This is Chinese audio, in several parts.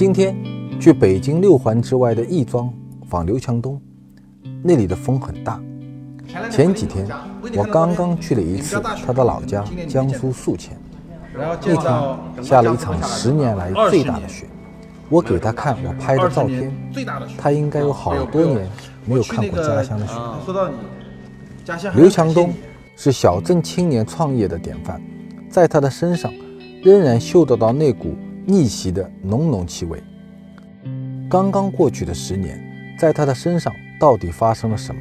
今天去北京六环之外的亦庄访刘强东，那里的风很大。前几天我刚刚去了一次他的老家江苏宿迁，那天下了一场十年来最大的雪。我给他看我拍的照片，他应该有好多年没有看过家乡的雪。说到你家乡，刘强东是小镇青年创业的典范，在他的身上仍然嗅得到那股逆袭的浓浓气味。刚刚过去的十年，在他的身上到底发生了什么？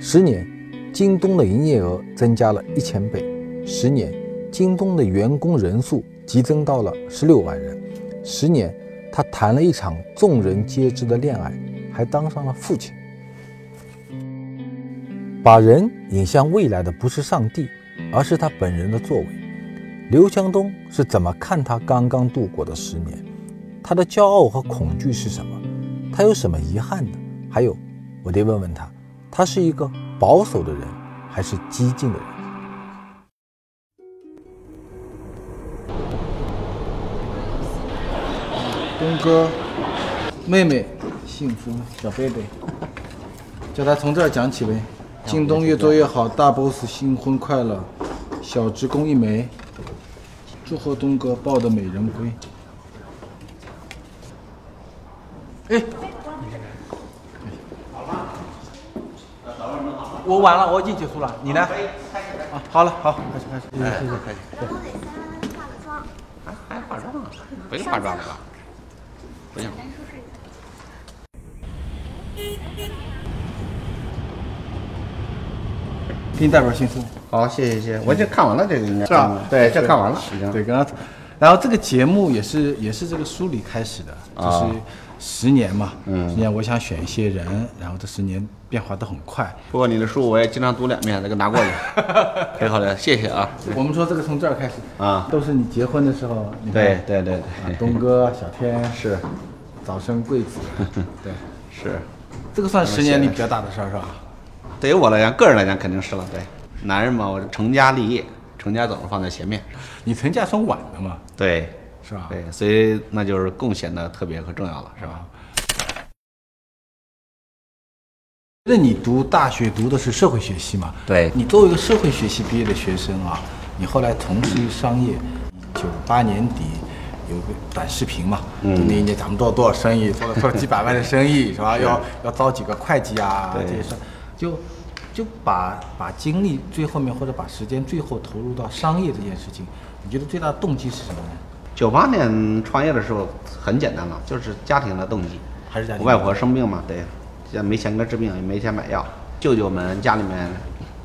十年，京东的营业额增加了一千倍；十年，京东的员工人数激增到了十六万人；十年。他谈了一场众人皆知的恋爱，还当上了父亲。把人引向未来的不是上帝，而是他本人的作为。刘强东是怎么看他刚刚度过的十年？他的骄傲和恐惧是什么？他有什么遗憾呢？还有，我得问问他，他是一个保守的人，还是激进的人？东哥，妹妹，幸福小贝贝，叫他从这儿讲起呗。京东越做越好，大 boss 新婚快乐，小职工一枚，祝贺东哥抱的美人归。哎，好了我完了，我已经结束了，你呢？啊，好了，好，开始，开始，谢谢，开始。还还化妆啊？不用化妆了吧？不用。给你带本新书。好，谢谢谢谢，我已经看完了这个应该。是吧？对，这看完了已经。对，刚刚，然后这个节目也是也是这个书里开始的，就是十年嘛。嗯。十年，我想选一些人，然后这十年变化都很快。不过你的书我也经常读两遍，这个拿过去。挺好的，谢谢啊。我们说这个从这儿开始啊，都是你结婚的时候。对对对啊对，东哥、小天是早生贵子，对，是，这个算十年里比较大的事儿是吧？对于我来讲，个人来讲肯定是了。对，男人嘛，我成家立业，成家总是放在前面。你成家算晚的嘛，对是吧？对，所以那就是更显得特别和重要了，是吧？那你读大学读的是社会学系嘛？对你作为一个社会学系毕业的学生啊，你后来从事商业，九八年底有个短视频嘛，嗯那一年咱们做了多少生意，做了做了几百万的生意 是吧？要要招几个会计啊对这些事，就就把把精力最后面或者把时间最后投入到商业这件事情，你觉得最大的动机是什么呢？九八年创业的时候很简单了，就是家庭的动机。还是家庭我外婆生病嘛，对，现在没钱给她治病，也没钱买药。舅舅们家里面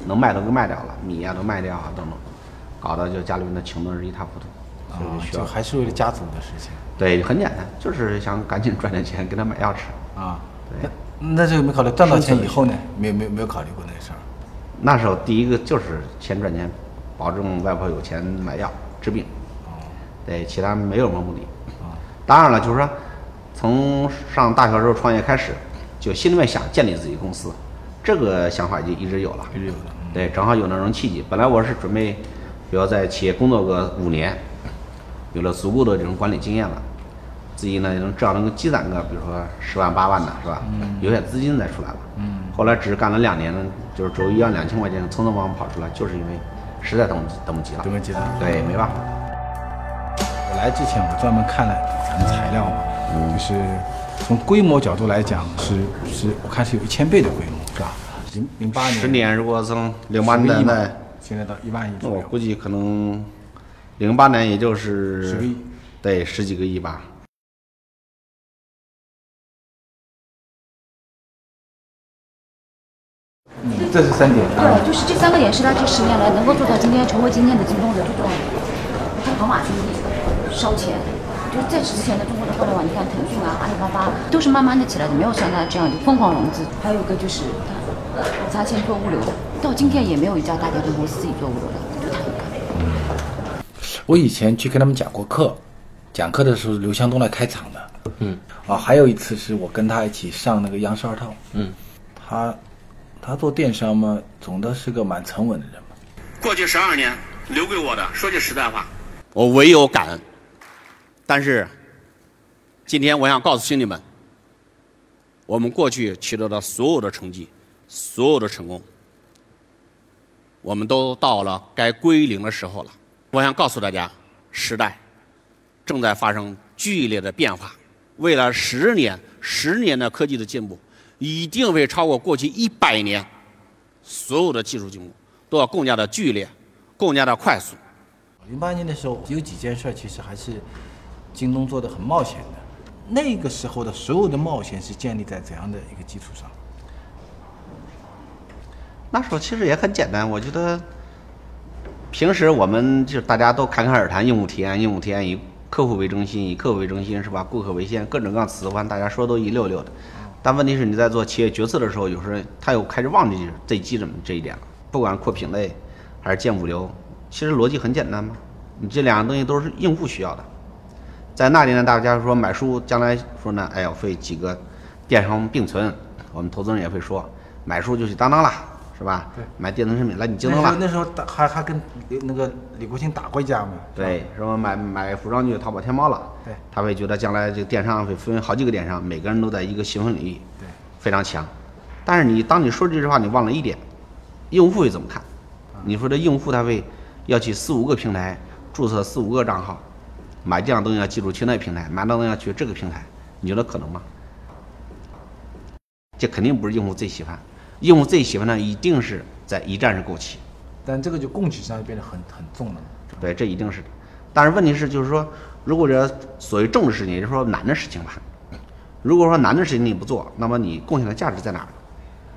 能卖都给卖掉了，米呀、都卖掉啊等等，搞得就家里面的穷的是一塌糊涂，啊就还是为了家族的事情对，很简单，就是想赶紧赚点钱给她买药吃。啊。对那那这有没考虑赚到钱以后呢？没有没有没有考虑过那个事儿。那时候第一个就是钱赚钱，保证外婆有钱买药治病。对，其他没有什么目的。当然了，就是说，从上大学时候创业开始，就心里面想建立自己公司，这个想法就一直有了。一直有的。对，正好有那种契机。本来我是准备，比如在企业工作个五年，有了足够的这种管理经验了，自己呢也能至少能够积攒个，比如说十万八万的，是吧？有点资金再出来了。嗯。后来只干了两年，就是只有一万两千块钱，匆匆忙忙跑出来，就是因为实在等不等不及了。等不及了对，没办法。我来之前我专门看了咱们材料嘛，就是从规模角度来讲是是，我看是有一千倍的规模，是吧？零零八年十年如果从零八10个亿嘛年代，现在到一万亿那。我估计可能零八年也就是10个亿，对，十几个亿吧。嗯，这是三点啊。对，就是这三个点是他这十年来能够做到今天成为今天的京东的最重要的。你看宝马经济烧钱，就是在此之前的中国的互联网，你看腾讯啊、阿里巴巴都是慢慢的起来的，没有像他这样就疯狂融资。还有一个就是他他先做物流的，到今天也没有一家大家庭公司自己做物流的，就他一个。我以前去跟他们讲过课，讲课的时候刘强东来开场的。嗯。啊，还有一次是我跟他一起上那个央视二套。嗯。他他做电商嘛，总的是个蛮沉稳的人嘛。过去十二年留给我的，说句实在话，我唯有感恩。但是，今天我想告诉兄弟们，我们过去取得的所有的成绩，所有的成功，我们都到了该归零的时候了。我想告诉大家，时代正在发生剧烈的变化，未来十年、十年的科技的进步，一定会超过过去一百年所有的技术进步，都要更加的剧烈，更加的快速。零八年的时候，有几件事儿其实还是京东做的很冒险的。那个时候的所有的冒险是建立在怎样的一个基础上？那时候其实也很简单，我觉得平时我们就大家都侃侃而谈用户体验，用户体验以客户为中心，以客户为中心是吧？顾客为先，各种各样词环，大家说都一溜溜的。但问题是你在做企业决策的时候，有时候他又开始忘记这基本这一点了。不管扩品类还是建物流，其实逻辑很简单嘛。你这两个东西都是用户需要的。在那里呢，大家说买书将来说呢，哎呦，会几个电商并存，我们投资人也会说，买书就去当当了，是吧？对。买电子产品来你京东了。那时候打还还跟那个李国庆打过一架嘛。对，说买买服装就淘宝天猫了。对。他会觉得将来这个电商会分好几个电商，每个人都在一个细分领域。对。非常强，但是你当你说这句话，你忘了一点，用户会怎么看？你说这用户他会要去四五个平台注册四五个账号，买这样东西要记住去那平台，买那东西要去这个平台，你觉得可能吗？这肯定不是用户最喜欢，用户最喜欢的一定是在一站式购齐。但这个就供给上就变得很很重了。对，这一定是的。但是问题是，就是说，如果这所谓重的事情，也就是说难的事情吧。如果说难的事情你不做，那么你贡献的价值在哪儿？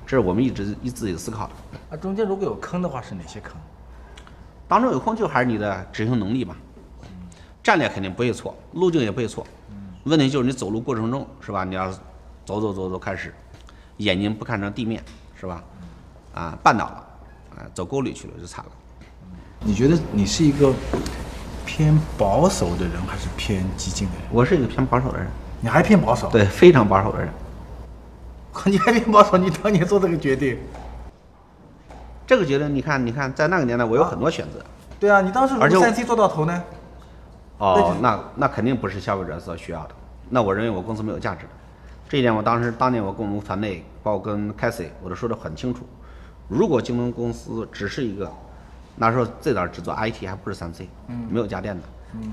这是我们一直一自己思考的。啊，中间如果有坑的话，是哪些坑？当中有空就还是你的执行能力嘛。战略肯定不会错，路径也不会错。问题就是你走路过程中是吧？你要走走走走开始，眼睛不看着地面是吧？啊，绊倒了，啊，走沟里去了就惨了。你觉得你是一个偏保守的人，还是偏激进的人？我是一个偏保守的人。你还偏保守？对，非常保守的人。你还偏保守？你当年做这个决定，这个决定，你看，你看，在那个年代，我有很多选择。对啊，你当时如果三 C 做到头呢？哦，那那肯定不是消费者所需要的。那我认为我公司没有价值的。这一点，我当时当年我跟我们团队，包括跟 i e 我都说的很清楚。如果京东公司只是一个，那时候最早只做 IT，还不是三 C，没有家电的。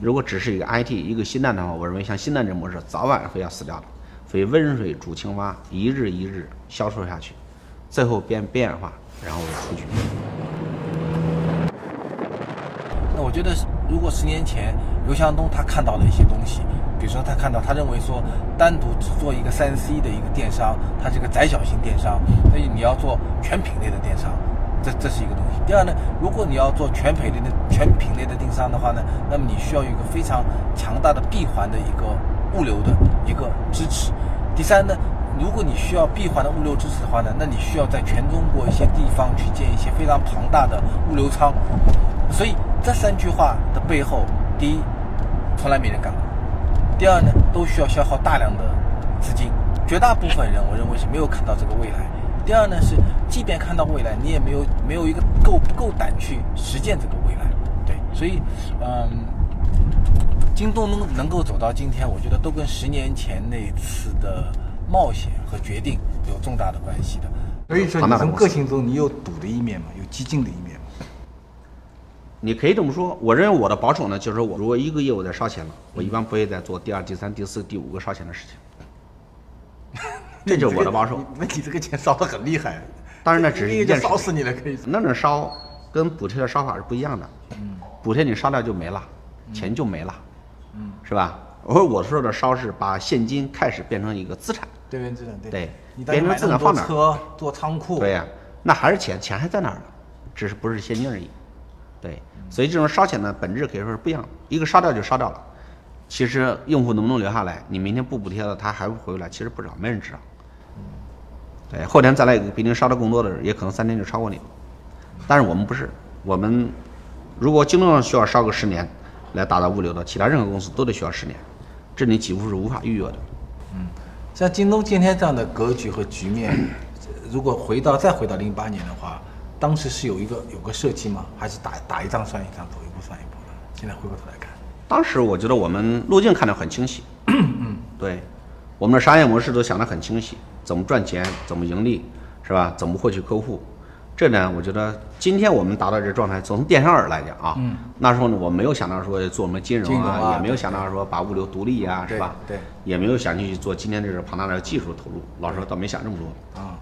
如果只是一个 IT 一个新蛋的话，我认为像新蛋这模式早晚会要死掉的，所以温水煮青蛙，一日一日销售下去，最后变边缘化，然后出局。那我觉得，如果十年前刘强东他看到了一些东西，比如说他看到他认为说，单独只做一个三 C 的一个电商，它是个窄小型电商，所以你要做全品类的电商。这这是一个东西。第二呢，如果你要做全品类的全品类的电商的话呢，那么你需要有一个非常强大的闭环的一个物流的一个支持。第三呢，如果你需要闭环的物流支持的话呢，那你需要在全中国一些地方去建一些非常庞大的物流仓。所以这三句话的背后，第一，从来没人干过；第二呢，都需要消耗大量的资金。绝大部分人，我认为是没有看到这个未来。第二呢是，即便看到未来，你也没有没有一个够够胆去实践这个未来，对，所以，嗯，京东能能够走到今天，我觉得都跟十年前那次的冒险和决定有重大的关系的。所以说，你从个性中你有赌的一面嘛？有激进的一面？你可以这么说。我认为我的保守呢，就是说我如果一个业务在烧钱了，我一般不会再做第二、第三、第四、第五个烧钱的事情。这就是我的保守。那你这个钱烧的很厉害。当然，那只是一件事。烧死你了，可以。那种烧跟补贴的烧法是不一样的。嗯。补贴你烧掉就没了，钱就没了。嗯。是吧？而我说的烧是把现金开始变成一个资产。对，变资产。对。对。变成资产放哪？车做仓库。对呀，那还是钱，钱还在那儿呢？只是不是现金而已。对。所以这种烧钱的本质可以说是不一样。一个烧掉就烧掉了。其实用户能不能留下来？你明天不补贴了，他还会回来？其实不知道，没人知道。对，后天再来一个比你烧的更多的人，也可能三天就超过你了。但是我们不是，我们如果京东上需要烧个十年来达到物流的，其他任何公司都得需要十年，这你几乎是无法预约的。嗯，像京东今天这样的格局和局面，如果回到再回到零八年的话，当时是有一个有个设计吗？还是打打一仗算一仗，走一步算一步的？现在回过头来看，当时我觉得我们路径看得很清晰。嗯对，我们的商业模式都想得很清晰，怎么赚钱，怎么盈利，是吧？怎么获取客户？这呢，我觉得今天我们达到这状态，从电商而来讲啊，嗯那时候呢，我没有想到说做什么金融金融啊也没有想到说把物流独立啊，是吧？对也没有想去做今天这个庞大的技术投入。老实说，倒没想这么多。啊，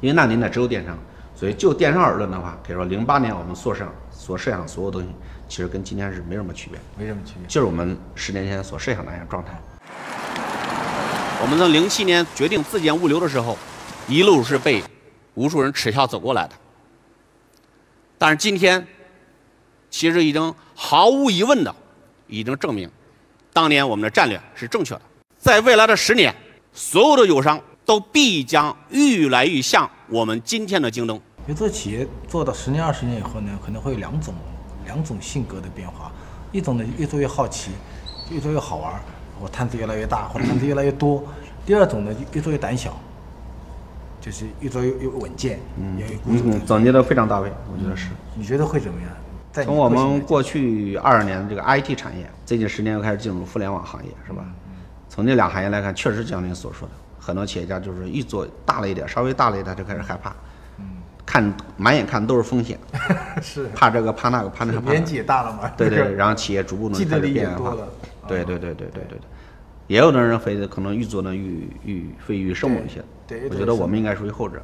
因为那年代只有电商，所以就电商而论的话，可以说零八年我们所设所设想的所有东西，其实跟今天是没什么区别，没什么区别。就是我们十年前所设想的那样状态。我们在零七年决定自建物流的时候，一路是被无数人耻笑走过来的。但是今天，其实已经毫无疑问的，已经证明，当年我们的战略是正确的。在未来的十年，所有的友商都必将愈来愈像我们今天的京东。因为这个企业做到十年、二十年以后呢，可能会有两种两种性格的变化，一种呢越做越好奇，越做越好玩儿，我摊子越来越大，或者摊子越来越多；第二种呢越做越胆小，就是越做越越稳健，也有孤独感。嗯，总结的非常到位，我觉得是。你觉得会怎么样？在从我们过去二十年这个 IT 产业，最近十年又开始进入互联网行业，是吧？从这两行业来看，确实就像您所说的，很多企业家就是一做大了一点，稍微大了一点就开始害怕，看满眼看都是风险，是怕这个怕那个怕那个怕年纪也大了嘛，对对，然后企业逐步的开始变化。对对对对对对对，也有的人会可能愈做呢愈愈会愈生猛一些。我觉得我们应该属于后者。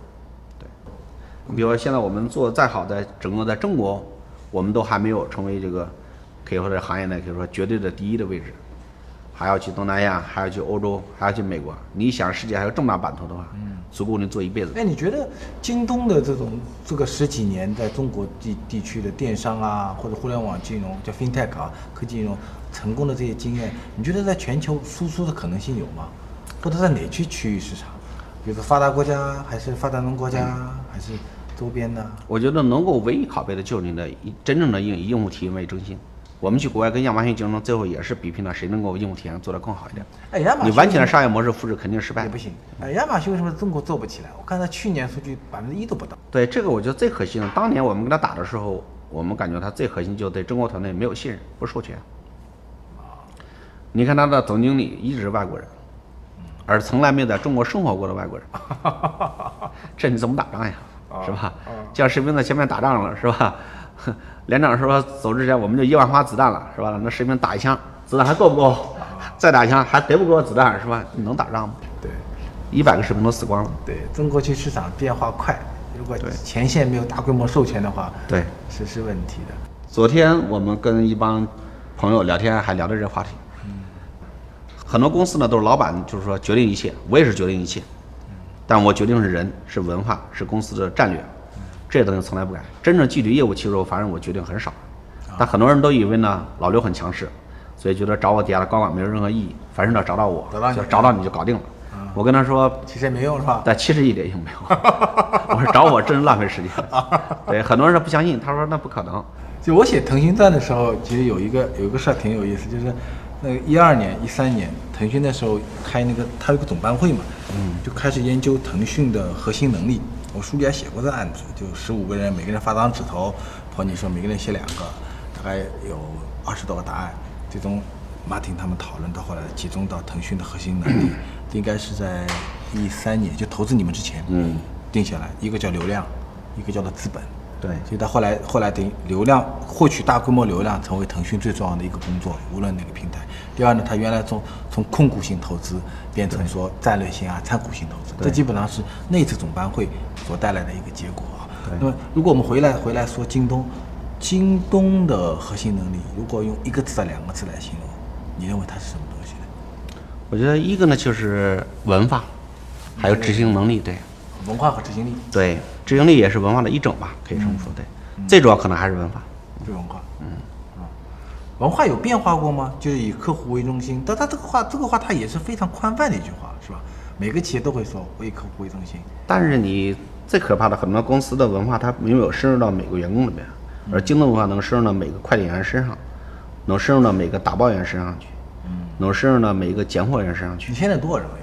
对，你比如说现在我们做再好，在整个在中国，我们都还没有成为这个可以说这行业内可以说绝对的第一的位置，还要去东南亚，还要去欧洲，还要去美国。你想世界还有这么大版图的话，足够你做一辈子。哎，你觉得京东的这种这个十几年在中国地地区的电商啊，或者互联网金融叫 FinTech 啊，科技金融成功的这些经验，你觉得在全球输出的可能性有吗？或者在哪区区域市场？比如说发达国家，还是发展中国家，还是周边的？我觉得能够唯一拷贝的就是你的一真正的用以用户体验为中心。我们去国外跟亚马逊竞争，最后也是比拼了谁能够用户体验做得更好一点。哎，亚马逊你完全的商业模式复制肯定失败也不。行。哎，亚马逊为什么中国做不起来？我看它去年数据百分之一都不到。对这个，我觉得最可惜的，当年我们跟他打的时候，我们感觉他最核心就对中国团队没有信任，不授权。你看他的总经理一直是外国人，而从来没有在中国生活过的外国人，这你怎么打仗呀？是吧？叫士兵在前面打仗了，是吧？连长说走之前我们就一万发子弹了，是吧？那士兵打一枪，子弹还够不够？再打一枪还给不给我子弹，是吧？你能打仗吗？对一百个士兵都死光了。对，中国区市场变化快，如果前线没有大规模授权的话，对，是是问题的。昨天我们跟一帮朋友聊天，还聊到这个话题。很多公司呢都是老板就是说决定一切，我也是决定一切，但我决定是人、是文化、是公司的战略，这些东西从来不改。真正具体业务其实我反正我决定很少，但很多人都以为呢老刘很强势，所以觉得找我底下的高管没有任何意义，凡事要找到我，就找到你就搞定了。我跟他说，其实也没用是吧？但其实一点用没 有。我说找我真是浪费时间。对，很多人是不相信，他说那不可能。就我写腾讯传的时候，其实有一个有一个事儿挺有意思，就是那个一二年、一三年，腾讯那时候开那个他有个总班会嘛，嗯，就开始研究腾讯的核心能力。我书里还写过这案子，就十五个人，每个人发张纸头，跑你说每个人写两个，大概有二十多个答案，最终马挺他们讨论到后来集中到腾讯的核心能力，应该是在一三年就投资你们之前，嗯，定下来，一个叫流量，一个叫做资本。对所以到后来，后来等于流量获取大规模流量成为腾讯最重要的一个工作，无论哪个平台。第二呢，它原来从从控股性投资变成说战略性啊、参股性投资，这基本上是那次总班会所带来的一个结果啊。那么，如果我们回来回来说京东，京东的核心能力，如果用一个字、两个字来形容，你认为它是什么东西呢？我觉得一个呢就是文化，还有执行能力，对文化和执行力，对，执行力也是文化的一种吧，可以这么说，对。最主要可能还是文化。对文化，嗯啊，文化有变化过吗？就是以客户为中心，但他这个话，这个话它也是非常宽泛的一句话，是吧？每个企业都会说以客户为中心，但是你最可怕的，很多公司的文化它没有深入到每个员工里面，而京东文化能深入到每个快递员身上，能深入到每个打包员身上去，能深入到每一个拣货员身上去你。现在多少人有？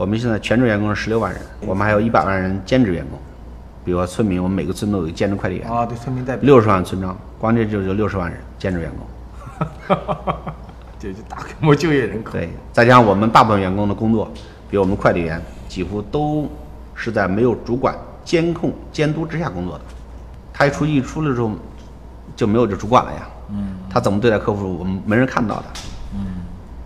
我们现在全职员工是十六万人，我们还有一百万人兼职员工，比如说村民，我们每个村都有兼职快递员，啊，对，村民代表。六十万村庄，光这就就六十万人兼职员工。这就大规模就业人口。对，再加上我们大部分员工的工作，比如我们快递员，几乎都是在没有主管监控监督之下工作的。他一出一出来之后，就没有这主管了呀。嗯。他怎么对待客户，我们没人看到的。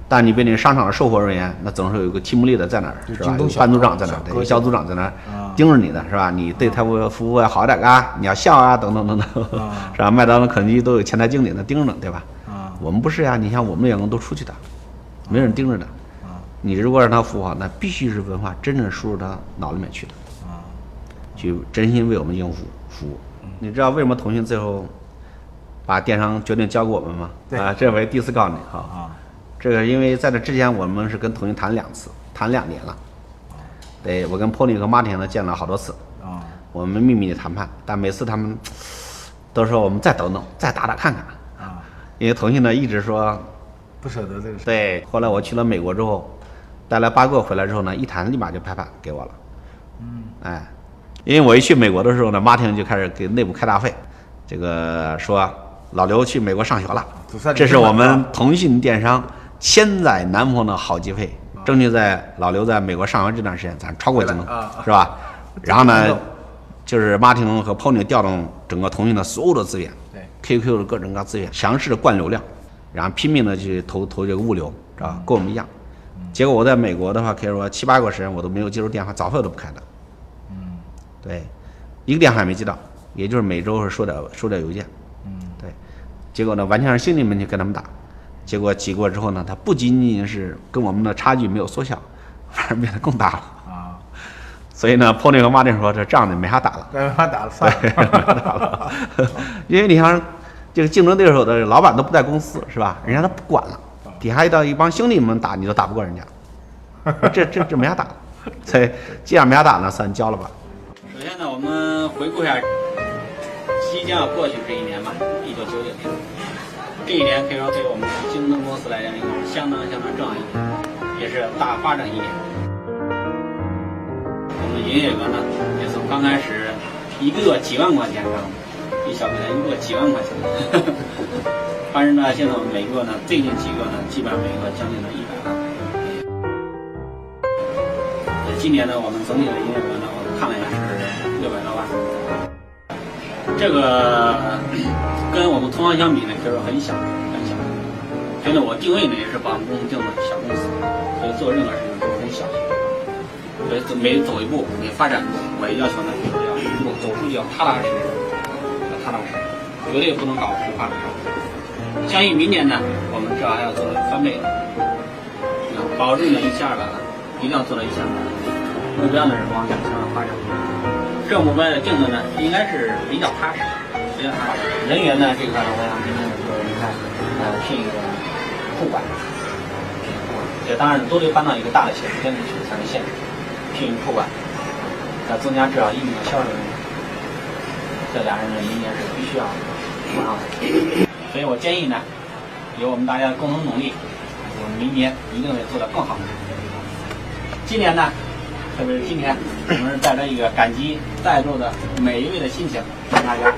嗯。但你比那商场的售货人员，那总是有一个 team leader 在那儿，是吧？有班组长在那儿，对，小组长在那儿盯着你的是吧？你对他服服务要好点啊，你要笑啊，等等等等，是吧？麦当劳、肯德基都有前台经理那盯着呢，对吧？啊。我们不是呀，你像我们的员工都出去的，没人盯着的。啊。你如果让他服务好，那必须是文化真正输入他脑里面去的。啊。去真心为我们用户服务。你知道为什么腾讯最后把电商决定交给我们吗？啊，这回第一次告诉你哈。啊。这个因为在这之前我们是跟腾讯谈两次，谈两年了。对，我跟 Pony 和 Martin 呢见了好多次。啊。我们秘密的谈判，但每次他们都说我们再等等，再打打看看。啊。因为腾讯呢一直说不舍得这个事。对。后来我去了美国之后，带来八个回来之后呢，一谈立马就拍板给我了。嗯。哎，因为我一去美国的时候呢，Martin 就开始给内部开大会，这个说老刘去美国上学了，这是我们腾讯电商。千载难逢的好机会，争取在老刘在美国上学这段时间，咱超过京东，是吧？然后呢，就是马廷和 Pony 调动整个腾讯的所有的资源，对 QQ 的各种各资源，强势的灌流量，然后拼命的去投投这个物流，是吧？跟我们一样。结果我在美国的话，可以说七八个时间我都没有接触电话，早会都不开的。嗯，对，一个电话也没接到，也就是每周是收点收点邮件。嗯，对。结果呢，完全是兄弟们去跟他们打。结果挤过之后呢，它不仅仅是跟我们的差距没有缩小，反而变得更大了啊！所以呢，Pony 和 Martin 说这仗就没法打了，没法打了，算了，没法打了。因为你像这个竞争对手的老板都不在公司是吧？人家都不管了，底下一到一帮兄弟们打，你都打不过人家，这这这没法打了。所以既然没法打呢，算交了吧。首先呢，我们回顾一下即将要过去这一年吧，一九九九年。这一年可以说对我们京东公司来讲，应该是相当相当重要一年，也是大发展一年。我们营业额呢，也从刚开始一个月几万块钱，一小客店一个月几万块钱，但是呢，现在我们每个月呢，最近几个呢，基本上每个将近了一百万。今年呢，我们总体的营业额呢，我看了一下是六百多万。这个。跟我们同行相比呢，其实很小很小。所以呢，我定位呢也是把我们公司定的小公司，所以做任何事情都很小心。所以走每走一步，每发展一步，我要求呢，就是要一步走出去要踏踏实实，要踏踏实实，绝对不能搞浮夸的事儿。相信明年呢，我们至少还要做到翻倍，保证呢一千二百万，一定要做到一千二百万。目标呢是往两千万发展。这个目标的定的呢，应该是比较踏实。人员呢这块呢，我想今天说，你看，呃，聘一个库管，这当然都得搬到一个大的企业监督去才能现实。聘一个库管，要增加至少一名销售人员，这俩人呢明年是必须要马上的。所以我建议呢，有我们大家的共同努力，我们明年一定会做得更好。今年呢？特别是今天，我们是带着一个感激在座的每一位的心情，向大家。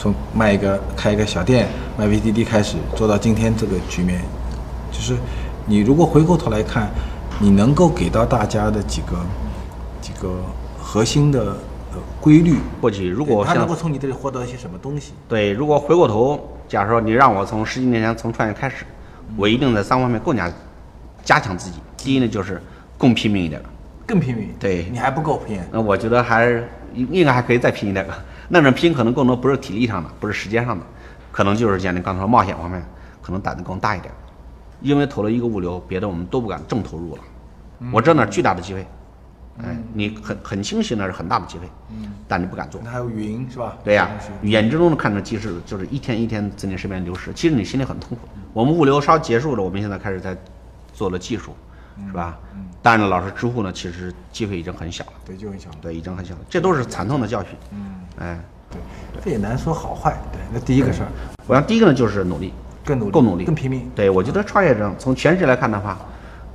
从卖一个开一个小店卖 VDD 开始，做到今天这个局面，就是你如果回过头来看，你能够给到大家的几个几个核心的呃规律。或者如果他能够从你这里获得一些什么东西？对，如果回过头，假如说你让我从十几年前从创业开始，我一定在三方面更加加强自己。第一呢，就是。更拼命一点，更拼命。对你还不够拼。那我觉得还是应应该还可以再拼一点。那种拼可能更多不是体力上的，不是时间上的，可能就是像你刚才说冒险方面，可能胆子更大一点。因为投了一个物流，别的我们都不敢正投入了。我知道那巨大的机会，哎，你很很清晰那是很大的机会，嗯，但你不敢做。那还有云是吧？对呀，眼睁睁的看着机制就是一天一天在你身边流失，其实你心里很痛苦。我们物流稍结束了，我们现在开始在做了技术。是吧？嗯。但是，老师支付呢，其实机会已经很小了。对，就很小。对，已经很小了。这都是惨痛的教训。嗯。哎，对，这也难说好坏。对，那第一个事儿，我想第一个呢就是努力，更努力，更努力，更拼命。对，我觉得创业者从全世界来看的话，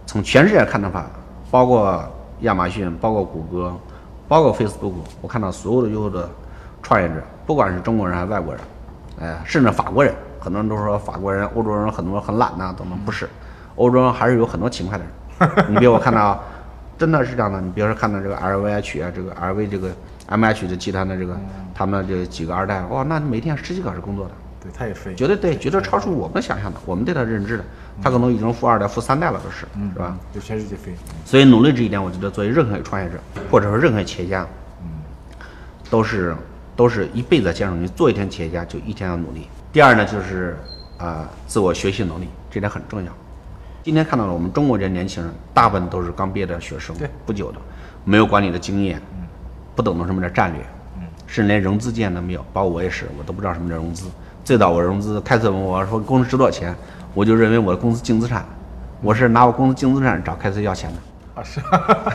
从全世界来看的话，包括亚马逊，包括谷歌，包括 Facebook，我看到所有的优秀的创业者，不管是中国人还是外国人，哎，甚至法国人。很多人都说法国人、欧洲人很多很懒呐、等等，不是，欧洲人还是有很多勤快的人。你比如我看到，真的是这样的。你比如说看到这个 LVH 啊，这个 LV 这个 MH 的集团的这个他们这几个二代，哇，那每天十几个小时工作的，对，他也飞，绝对对，绝对超出我们想象的，我们对他认知的，他可能已经富二代、富三代了，都是，是吧？就全世界飞。所以努力这一点，我觉得作为任何一个创业者，或者说任何企业家，都是都是一辈子坚守。你做一天企业家，就一天要努力。第二呢，就是啊、自我学习能力，这点很重要。今天看到了我们中国这些年轻人，大部分都是刚毕业的学生，对不久的，没有管理的经验，不懂得什么叫战略，甚至连融资经验都没有。包括我也是，我都不知道什么叫融资。最早我融资，开始问我说公司值多少钱，我就认为我的公司净资产，我是拿我公司净资产找开始要钱的。啊，是，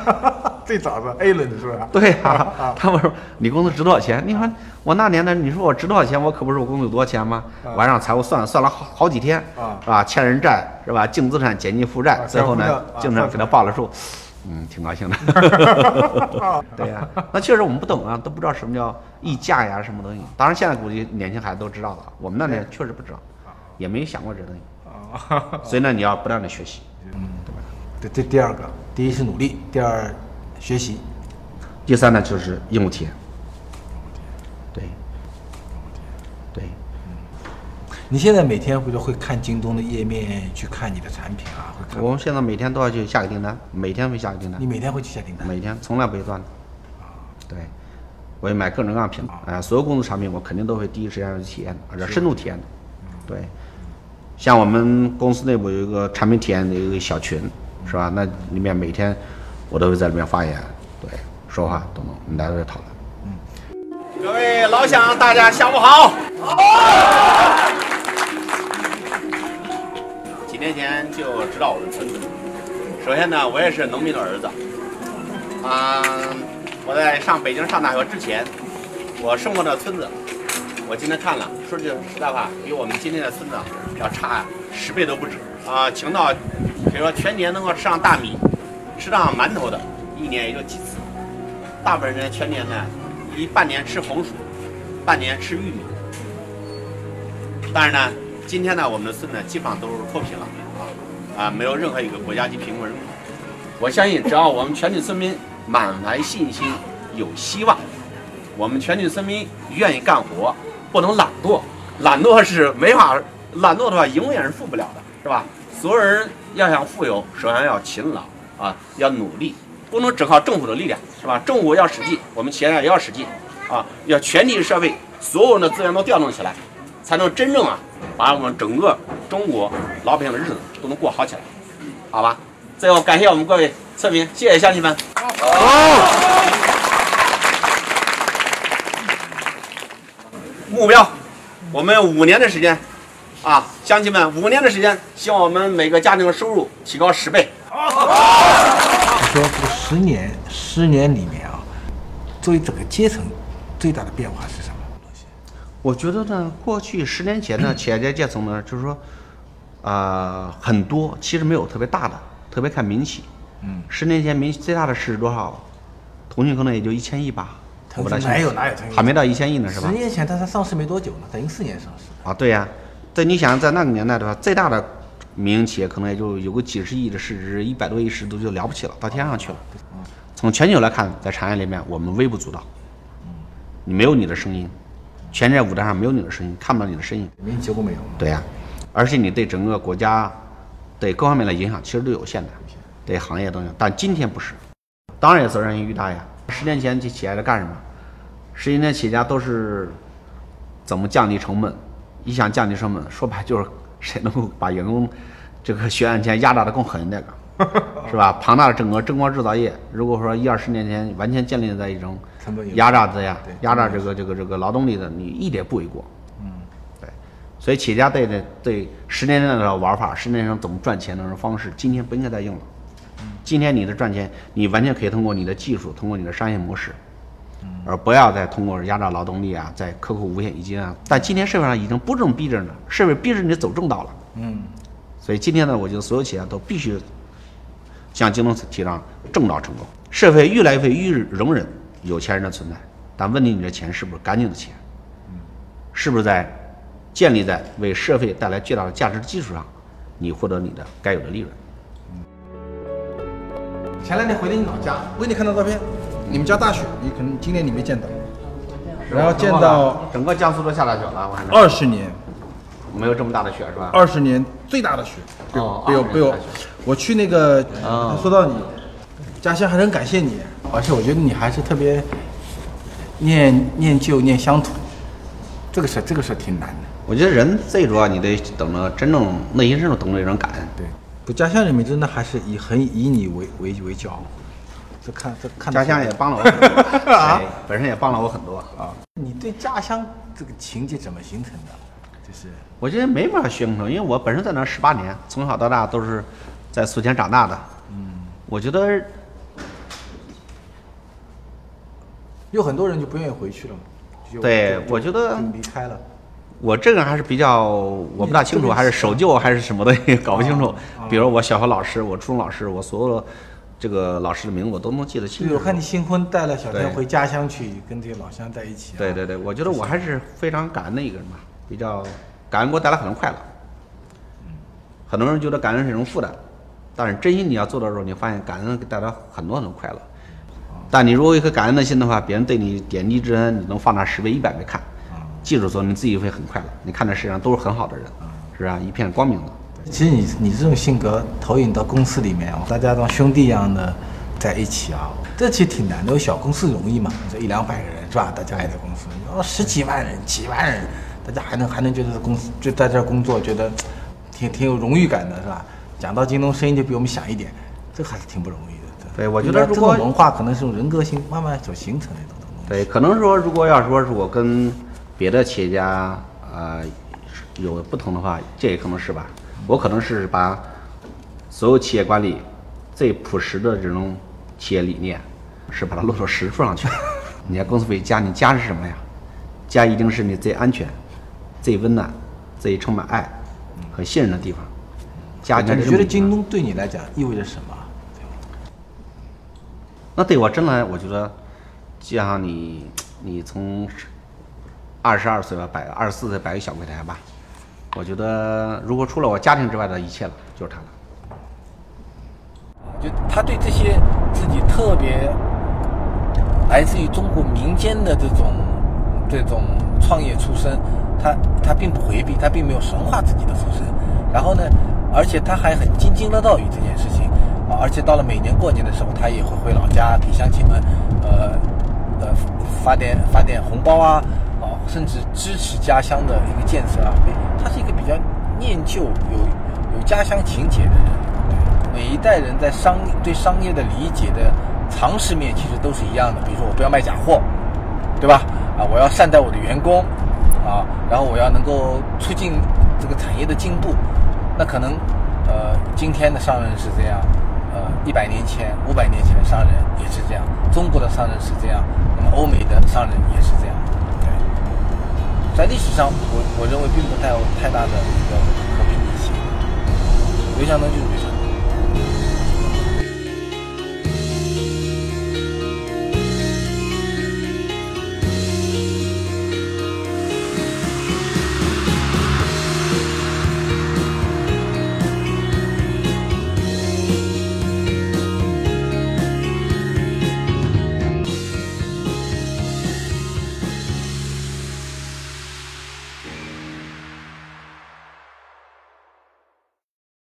最早的 A 轮是吧？对啊、他们说你公司值多少钱？你说我那年代，你说我值多少钱？我可不是我公司有多少钱吗？晚上财务算了算了好好几天，啊是吧？欠人债是吧？净资产减去负债啊，最后呢净资产给他报了数，嗯，挺高兴的。对呀、那确实我们不懂啊，都不知道什么叫溢价呀，什么东西。当然现在估计年轻孩子都知道了，我们那年确实不知道，也没想过这东西。所以呢，你要不断的学习。嗯，对吧这这第二个，第一是努力，第二学习。第三呢，就是业务体验。对，对。你现在每天回头会看京东的页面，去看你的产品啊。我们现在每天都要去下个订单，每天会下个订单你，每天会去下订单？每天从来不会断的。对，我也买各种各样的品牌，哎、所有公司产品我肯定都会第一时间去体验的，而且深度体验的。对，像我们公司内部有一个产品体验的一个小群，是吧？那里面每天我都会在里面发言，对，说话等等，我们大家都在讨论。各位老乡，大家下午好。几 年前就知道我们村子。首先呢，我也是农民的儿子。啊、我在上北京上大学之前，我生活的村子，我今天看了，说句实在话，比我们今天的村子要差十倍都不止。啊、穷到，比如说全年能够吃上大米、吃上馒头的，一年也就几次。大部分人全年呢，一半年吃红薯，半年吃玉米。但是呢，今天呢，我们的村呢基本上都是脱贫了啊，啊，没有任何一个国家级贫困人口。我相信，只要我们全体村民满怀信心、有希望，我们全体村民愿意干活，不能懒惰。懒惰是没法，懒惰的话永远是富不了的，是吧？所有人要想富有，首先要勤劳啊，要努力，不能只靠政府的力量，是吧？政府要使劲，我们企业也要使劲啊，要全体社会所有人的资源都调动起来，才能真正啊把我们整个中国老百姓的日子都能过好起来，好吧？最后感谢我们各位村民，谢谢乡亲们。好目标，我们五年的时间，啊，乡亲们，五年的时间，希望我们每个家庭的收入提高十倍。好说这个十年，十年里面啊，作为整个阶层最大的变化是？我觉得呢，过去十年前呢，企业家阶层呢，就是说，啊，很多其实没有特别大的，特别看民企。嗯，十年前民企最大的市值多少？腾讯可能也就一千亿吧，我不太清楚哪有哪有腾讯还没到一千亿呢，是吧十？年前它才上市没多久呢，等于四年上市。啊，对呀、在你想在那个年代的话，最大的民营企业可能也就有个几十亿的市值，一百多亿市值就了不起了，到天上去了。从全球来看，在产业里面我们微不足道，你没有你的声音，全世界舞台上没有你的声音，看不到你的身影。民营结果没有。对呀、而且你对整个国家对各方面的影响其实都有限的，对行业都有。但今天不是，当然也责任于大呀。十年前这企业在干什么？十年前企业家都是怎么降低成本？一想降低成本，说白就是谁能够把员工这个血汗钱压榨的更狠一点个，是吧？庞大的整个中国制造业，如果说一二十年前完全建立在一种压榨之下，压榨这个这个这个劳动力的，你一点不为过。嗯对，所以企业家对的对十年前的玩法，十年前怎么赚钱的方式，今天不应该再用了。今天你的赚钱，你完全可以通过你的技术，通过你的商业模式，而不要再通过压榨劳动力啊，在克扣五险一金啊。但今天社会上已经不这么逼着了，社会逼着你走正道了。嗯，所以今天呢，我觉得所有企业都必须向京东提倡正道成功。社会越来越越容忍有钱人的存在，但问题你这钱是不是干净的钱？是不是在建立在为社会带来巨大的价值的基础上，你获得你的该有的利润。前两天回了你老家，我给你看到照片，你们家大雪，你可能今年你没见到，然后见到整个江苏都下大雪了，我看二十年，没有这么大的雪是吧？二十年最大的雪，被我哦被我被我20年大雪，我去那个啊说到你家乡，还是很感谢你，而且我觉得你还是特别念念旧念乡土，这个事这个事挺难的。我觉得人最主要你得懂得真正内心深处懂得一种感恩。对，不，家乡人民真的还是以很以你为为为骄傲。这看这看家乡也帮了我很多，啊 哎本身也帮了我很多。啊，你对家乡这个情节怎么形成的？就是我觉得没法形成，因为我本身在那十八年，从小到大都是在宿迁长大的。嗯，我觉得有很多人就不愿意回去了嘛。对我觉得离开了。我这个人还是比较我不大清楚，还是守旧还是什么的也搞不清楚。比如我小学老师，我初中老师，我所有的这个老师的名字我都能记得清，楚。我看你新婚带了小天回家乡去，跟这些老乡在一起、啊。对对对，我觉得我还是非常感恩的一个人吧，比较感恩给我带来很多快乐。很多人觉得感恩是一种负担，但是真心你要做到的时候，你发现感恩给带来很多很多快乐。但你如果有一颗感恩的心的话，别人对你点滴之恩，你能放大十倍、一百倍看。记住说，你自己会很快乐。你看这世界上都是很好的人，是吧？一片光明的。其实你你这种性格投影到公司里面啊，大家当兄弟一样的在一起啊，这其实挺难的。有小公司容易嘛，这一两百个人是吧？大家也在公司，你要十几万人、几万人，大家还能还能觉得公司就在这儿工作，觉得挺挺有荣誉感的是吧？讲到京东声音就比我们响一点，这还是挺不容易的。对我觉得如果文化可能是种人格性慢慢所形成的一种东西。对，可能说如果要说是我跟别的企业家呃有不同的话，这也可能是吧。我可能是把所有企业管理最朴实的这种企业理念，是把它落到实处上去。你家公司为家，你家是什么呀？家一定是你最安全、最温暖、最充满爱和信任的地方。家那你觉得京东对你来讲意味着什么？那对我真来，我觉得，就像你，你从二十二岁吧，摆二十四岁摆个小柜台吧，我觉得如果除了我家庭之外的一切了，就是他了。就他对这些自己特别来自于中国民间的这种这种创业出身，他他并不回避，他并没有神化自己的出身。然后呢，而且他还很津津乐道于这件事情啊，而且到了每年过年的时候，他也会回老家给乡亲们呃呃发点发点红包啊啊，甚至支持家乡的一个建设啊。他是一个比较念旧、有有家乡情结的人。每一代人在商对商业的理解的常识面其实都是一样的。比如说，我不要卖假货，对吧？啊，我要善待我的员工，啊，然后我要能够促进这个产业的进步。那可能，呃，今天的商人是这样，呃，一百年前、五百年前的商人也是这样，中国的商人是这样，那么欧美的商人也是这样。对，在历史上，我我认为并不带有太大的一个可比性。刘强东就是刘强。